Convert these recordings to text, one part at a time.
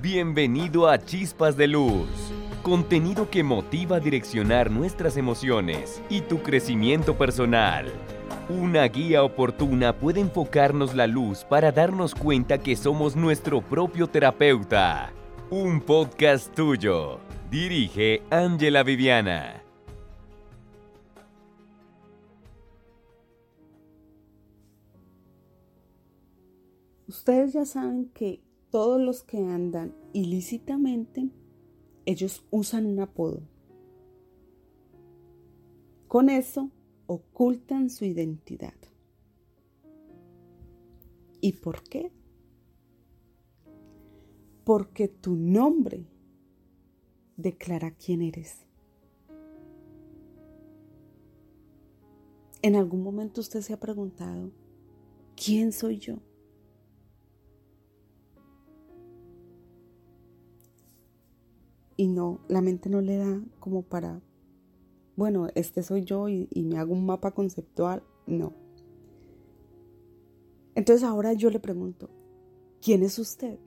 Bienvenido a Chispas de Luz, contenido que motiva a direccionar nuestras emociones y tu crecimiento personal. Una guía oportuna puede enfocarnos la luz para darnos cuenta que somos nuestro propio terapeuta. Un podcast tuyo. Dirige Ángela Viviana. Ustedes ya saben que todos los que andan ilícitamente, ellos usan un apodo. Con eso ocultan su identidad. ¿Y por qué? Porque tu nombre declara quién eres. ¿En algún momento usted se ha preguntado, ¿quién soy yo? Y no, la mente no le da como para, bueno, este soy yo y, me hago un mapa conceptual. No. Entonces ahora yo le pregunto, ¿quién es usted?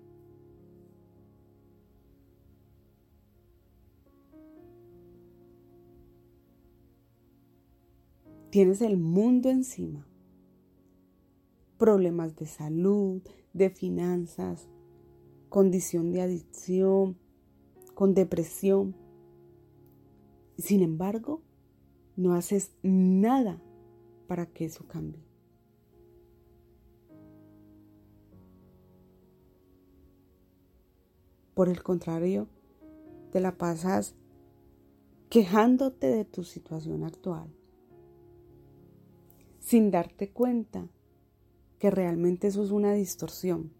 Tienes el mundo encima. Problemas de salud, de finanzas, condición de adicción, con depresión. Sin embargo, no haces nada para que eso cambie. Por el contrario, te la pasas quejándote de tu situación actual, sin darte cuenta que realmente eso es una distorsión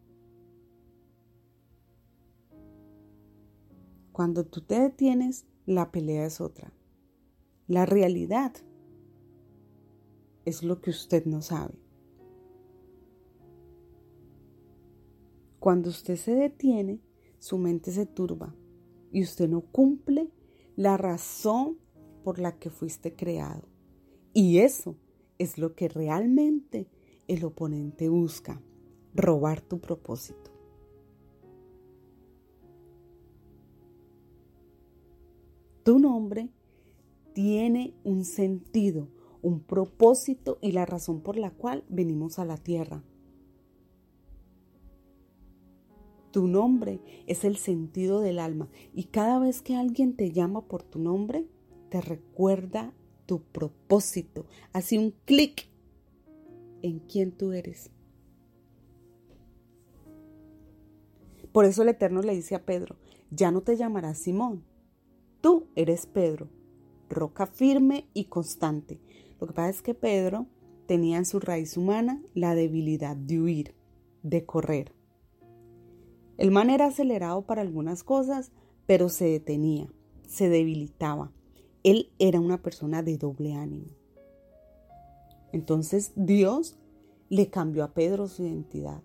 Cuando tú te detienes, la pelea es otra. La realidad es lo que usted no sabe. Cuando usted se detiene, su mente se turba y usted no cumple la razón por la que fuiste creado. Y eso es lo que realmente el oponente busca, robar tu propósito. Tiene un sentido, un propósito y la razón por la cual venimos a la tierra. Tu nombre es el sentido del alma y cada vez que alguien te llama por tu nombre, te recuerda tu propósito. Hace un clic en quién tú eres. Por eso el Eterno le dice a Pedro, ya no te llamarás Simón, Tú eres Pedro, roca firme y constante. Lo que pasa es que Pedro tenía en su raíz humana la debilidad de huir, de correr. El man era acelerado para algunas cosas, pero se detenía, se debilitaba. Él era una persona de doble ánimo. Entonces Dios le cambió a Pedro su identidad,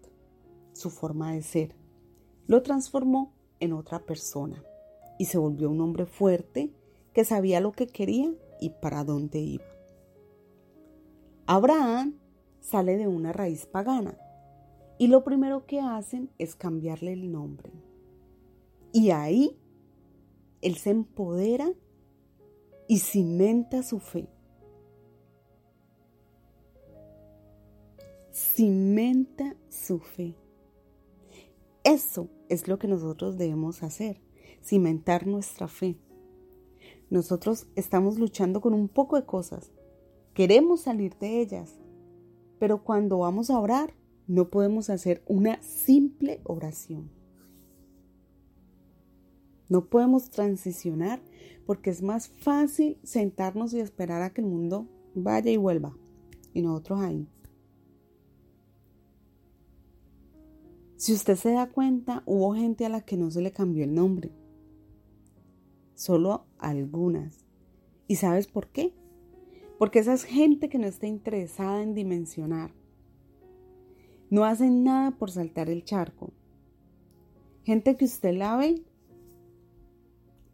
su forma de ser. Lo transformó en otra persona y se volvió un hombre fuerte que sabía lo que quería y para dónde iba. Abraham sale de una raíz pagana y lo primero que hacen es cambiarle el nombre. Y ahí él se empodera y cimenta su fe. Cimenta su fe. Eso es lo que nosotros debemos hacer cimentar nuestra fe. Nosotros estamos luchando con un poco de cosas. Queremos salir de ellas. Pero cuando vamos a orar, no podemos hacer una simple oración. No podemos transicionar porque es más fácil sentarnos y esperar a que el mundo vaya y vuelva. Y nosotros ahí. Si usted se da cuenta, hubo gente a la que no se le cambió el nombre solo algunas. ¿Y sabes por qué? Porque esa es gente que no está interesada en dimensionar. No hacen nada por saltar el charco. Gente que usted la ve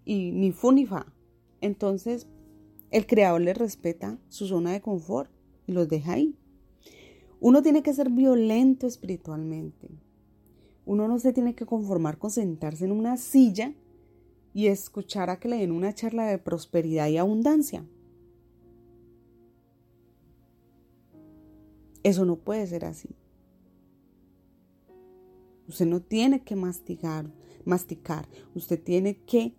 y ni fu ni fa. Entonces, el creador le respeta su zona de confort y los deja ahí. Uno tiene que ser violento espiritualmente. Uno no se tiene que conformar con sentarse en una silla y escuchar a que le den una charla de prosperidad y abundancia. Eso no puede ser así. Usted no tiene que masticar, masticar. Usted tiene que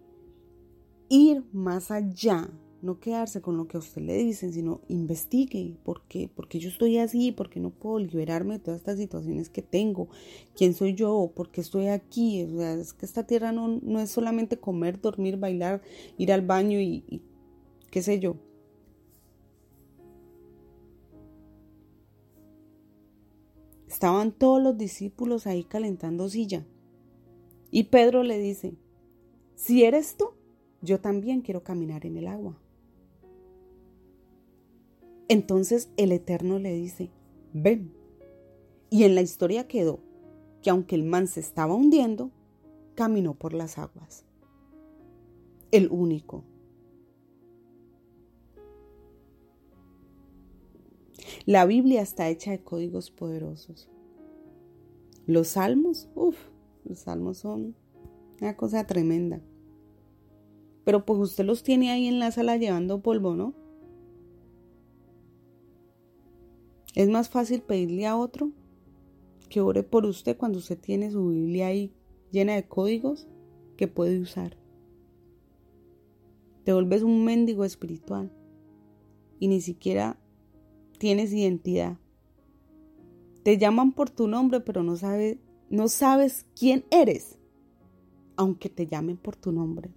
ir más allá no quedarse con lo que a usted le dicen, sino investigue por qué, porque yo estoy así, por qué no puedo liberarme de todas estas situaciones que tengo, quién soy yo, por qué estoy aquí. es que esta tierra no, no es solamente comer, dormir, bailar, ir al baño y qué sé yo. Estaban todos los discípulos ahí calentando silla. Y Pedro le dice, si eres tú, yo también quiero caminar en el agua. Entonces el Eterno le dice, ven. Y en la historia quedó que aunque el man se estaba hundiendo, caminó por las aguas. El único. La Biblia está hecha de códigos poderosos. Los salmos, uff, los salmos son una cosa tremenda. Pero pues usted los tiene ahí en la sala llevando polvo, ¿no? Es más fácil pedirle a otro que ore por usted cuando usted tiene su Biblia ahí llena de códigos que puede usar. Te vuelves un mendigo espiritual y ni siquiera tienes identidad. Te llaman por tu nombre, pero no sabes, no sabes quién eres, aunque te llamen por tu nombre.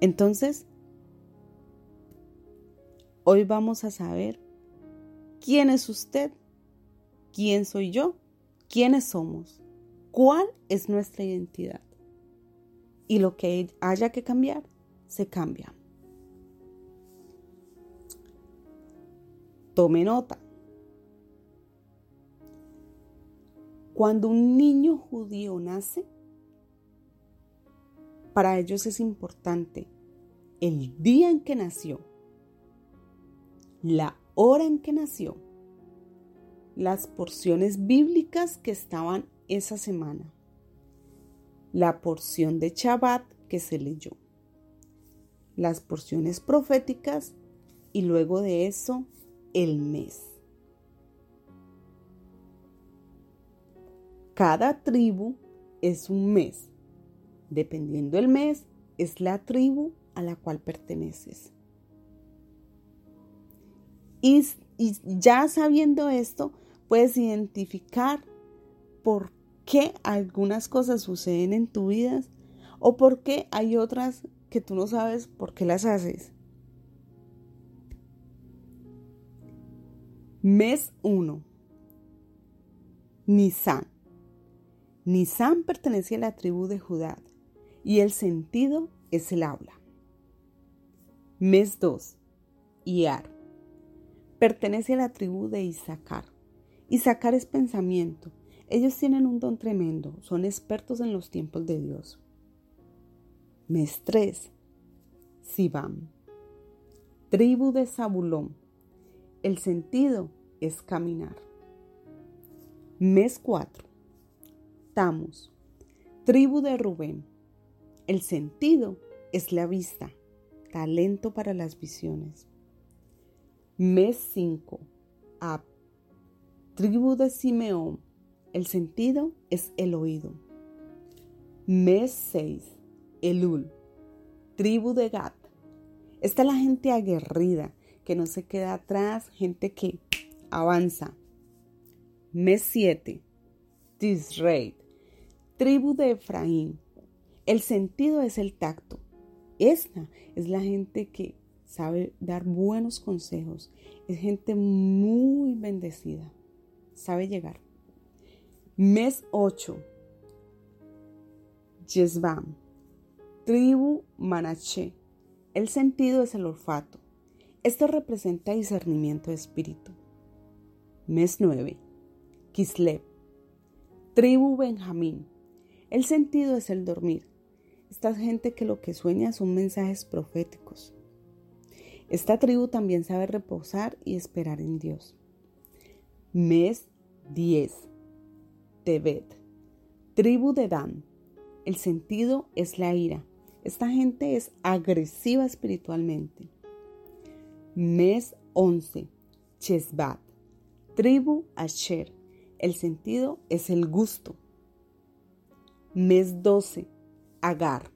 Entonces, hoy vamos a saber quién es usted, quién soy yo, quiénes somos, cuál es nuestra identidad. Y lo que haya que cambiar, se cambia. Tome nota. Cuando un niño judío nace, para ellos es importante el día en que nació, la hora en que nació, las porciones bíblicas que estaban esa semana, la porción de Shabbat que se leyó, las porciones proféticas y luego de eso el mes. Cada tribu es un mes. Dependiendo del mes, es la tribu a la cual perteneces. Y, ya sabiendo esto, puedes identificar por qué algunas cosas suceden en tu vida o por qué hay otras que tú no sabes por qué las haces. Mes 1. Nisan. Nisan pertenece a la tribu de Judá y el sentido es el habla. Mes 2. Iar pertenece a la tribu de Isaacar. Isaacar es pensamiento. Ellos tienen un don tremendo, son expertos en los tiempos de Dios. Mes 3. Sibam. Tribu de Zabulón. El sentido es caminar. Mes 4. Tamus. Tribu de Rubén. El sentido es la vista, talento para las visiones. Mes 5. Ab. Tribu de Simeón. El sentido es el oído. Mes 6. Elul. Tribu de Gad. Está la gente aguerrida, que no se queda atrás, gente que avanza. Mes 7. Tisreit. Tribu de Efraín. El sentido es el tacto. Esta es la gente que sabe dar buenos consejos, es gente muy bendecida, sabe llegar. Mes 8, Yesbam, tribu Manaché. El sentido es el olfato. Esto representa discernimiento de espíritu. Mes 9, Kislev, tribu Benjamín. El sentido es el dormir. Esta gente que lo que sueña son mensajes proféticos. Esta tribu también sabe reposar y esperar en Dios. Mes 10. Tebet, tribu de Dan. El sentido es la ira. Esta gente es agresiva espiritualmente. Mes 11, Chesbat, tribu Asher. El sentido es el gusto. Mes 12, Agar,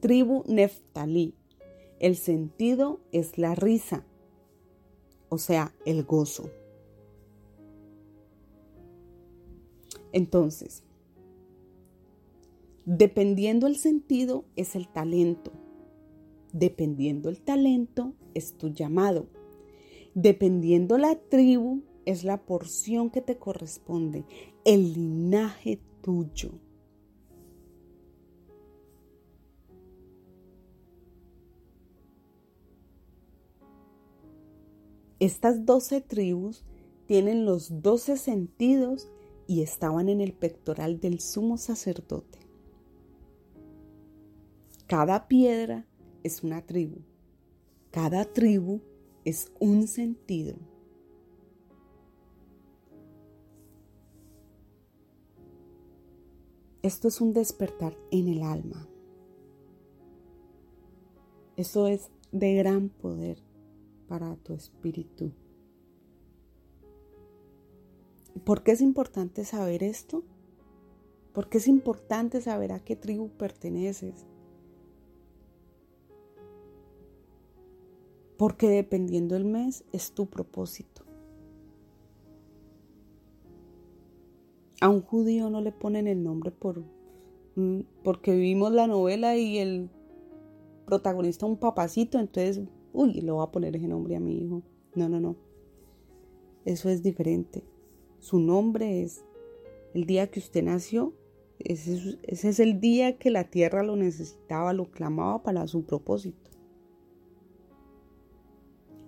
tribu Neftalí. El sentido es la risa, o sea, el gozo. Entonces, dependiendo el sentido es el talento. Dependiendo el talento es tu llamado. Dependiendo la tribu es la porción que te corresponde, el linaje tuyo. Estas doce tribus tienen los doce sentidos y estaban en el pectoral del sumo sacerdote. Cada piedra es una tribu. Cada tribu es un sentido. Esto es un despertar en el alma. Eso es de gran poder para tu espíritu. ¿Por qué es importante saber esto? ¿Por qué es importante saber a qué tribu perteneces? Porque dependiendo del mes es tu propósito. A un judío no le ponen el nombre por mm, porque vimos la novela y el protagonista un papacito, entonces, uy, le voy a poner ese nombre a mi hijo. No, no, no. Eso es diferente. Su nombre es el día que usted nació. Ese, es el día que la tierra lo necesitaba, lo clamaba para su propósito.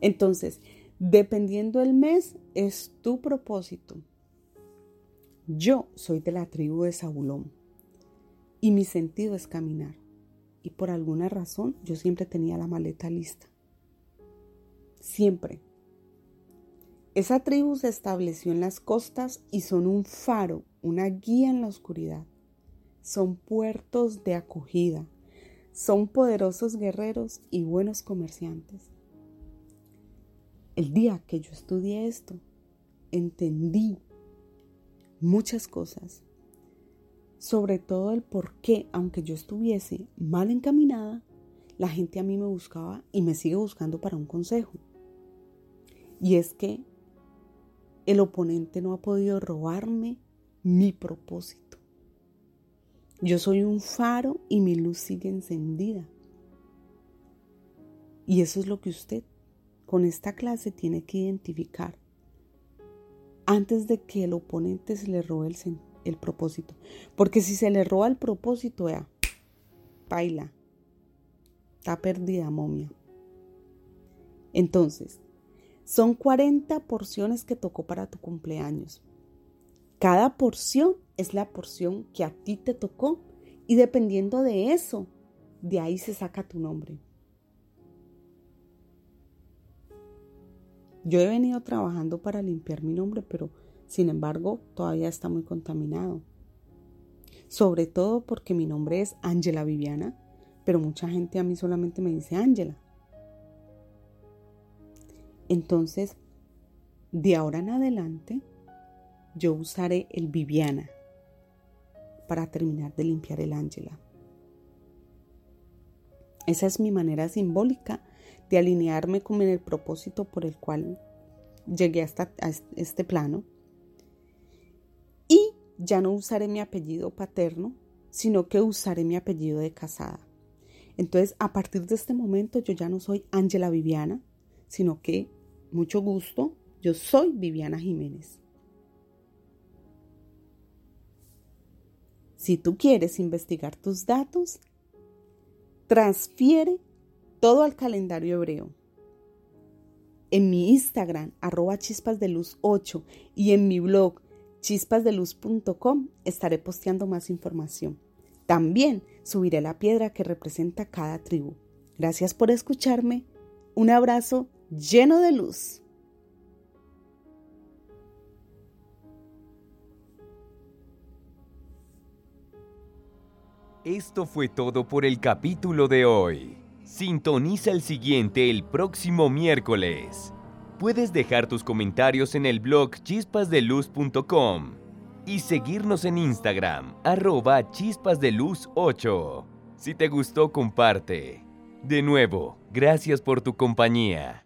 Entonces, dependiendo del mes, es tu propósito. Yo soy de la tribu de Zabulón y mi sentido es caminar. Y por alguna razón yo siempre tenía la maleta lista. Siempre. Esa tribu se estableció en las costas y son un faro, una guía en la oscuridad. Son puertos de acogida. Son poderosos guerreros y buenos comerciantes. El día que yo estudié esto, entendí muchas cosas, sobre todo el por qué, aunque yo estuviese mal encaminada, la gente a mí me buscaba y me sigue buscando para un consejo. Y es que el oponente no ha podido robarme mi propósito. Yo soy un faro y mi luz sigue encendida. Y eso es lo que usted con esta clase tiene que identificar antes de que el oponente se le robe el, propósito. Porque si se le roba el propósito, vea, baila, está perdida momia. Entonces, son 40 porciones que tocó para tu cumpleaños. Cada porción es la porción que a ti te tocó y dependiendo de eso, de ahí se saca tu nombre. Yo he venido trabajando para limpiar mi nombre, pero sin embargo todavía está muy contaminado. Sobre todo porque mi nombre es Ángela Viviana, pero mucha gente a mí solamente me dice Ángela. Entonces, de ahora en adelante, yo usaré el Viviana para terminar de limpiar el Ángela. Esa es mi manera simbólica de alinearme con el propósito por el cual llegué hasta a este plano. Y ya no usaré mi apellido paterno, sino que usaré mi apellido de casada. Entonces, a partir de este momento, yo ya no soy Ángela Viviana, sino que mucho gusto, yo soy Viviana Jiménez. Si tú quieres investigar tus datos, transfiere todo al calendario hebreo. En mi Instagram, arroba chispas de luz 8 y en mi blog chispasdeluz.com estaré posteando más información. También subiré la piedra que representa cada tribu. Gracias por escucharme. Un abrazo lleno de luz. Esto fue todo por el capítulo de hoy. Sintoniza el siguiente el próximo miércoles. Puedes dejar tus comentarios en el blog chispasdeluz.com y seguirnos en Instagram, arroba chispasdeluz8. Si te gustó, comparte. De nuevo, gracias por tu compañía.